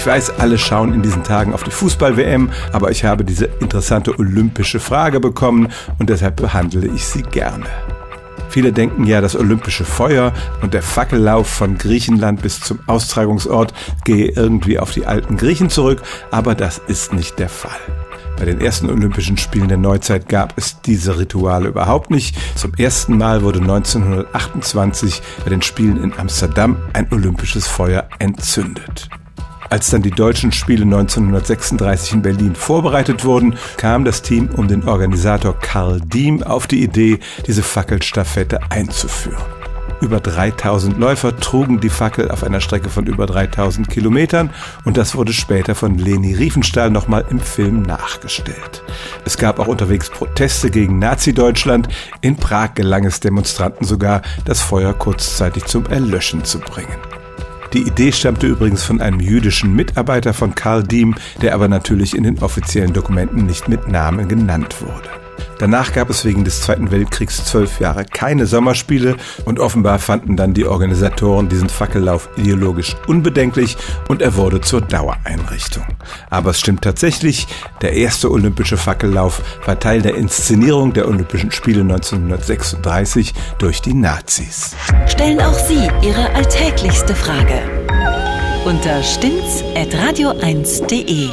Ich weiß, alle schauen in diesen Tagen auf die Fußball-WM, aber ich habe diese interessante olympische Frage bekommen und deshalb behandle ich sie gerne. Viele denken ja, das olympische Feuer und der Fackellauf von Griechenland bis zum Austragungsort gehe irgendwie auf die alten Griechen zurück, aber das ist nicht der Fall. Bei den ersten Olympischen Spielen der Neuzeit gab es diese Rituale überhaupt nicht. Zum ersten Mal wurde 1928 bei den Spielen in Amsterdam ein olympisches Feuer entzündet. Als dann die deutschen Spiele 1936 in Berlin vorbereitet wurden, kam das Team um den Organisator Karl Diem auf die Idee, diese Fackelstaffette einzuführen. Über 3000 Läufer trugen die Fackel auf einer Strecke von über 3000 Kilometern und das wurde später von Leni Riefenstahl nochmal im Film nachgestellt. Es gab auch unterwegs Proteste gegen Nazi-Deutschland. In Prag gelang es Demonstranten sogar, das Feuer kurzzeitig zum Erlöschen zu bringen. Die Idee stammte übrigens von einem jüdischen Mitarbeiter von Karl Diem, der aber natürlich in den offiziellen Dokumenten nicht mit Namen genannt wurde. Danach gab es wegen des Zweiten Weltkriegs zwölf Jahre keine Sommerspiele und offenbar fanden dann die Organisatoren diesen Fackellauf ideologisch unbedenklich und er wurde zur Dauereinrichtung. Aber es stimmt tatsächlich, der erste olympische Fackellauf war Teil der Inszenierung der Olympischen Spiele 1936 durch die Nazis. Stellen auch Sie Ihre alltäglichste Frage unter stimmt's at radio1.de.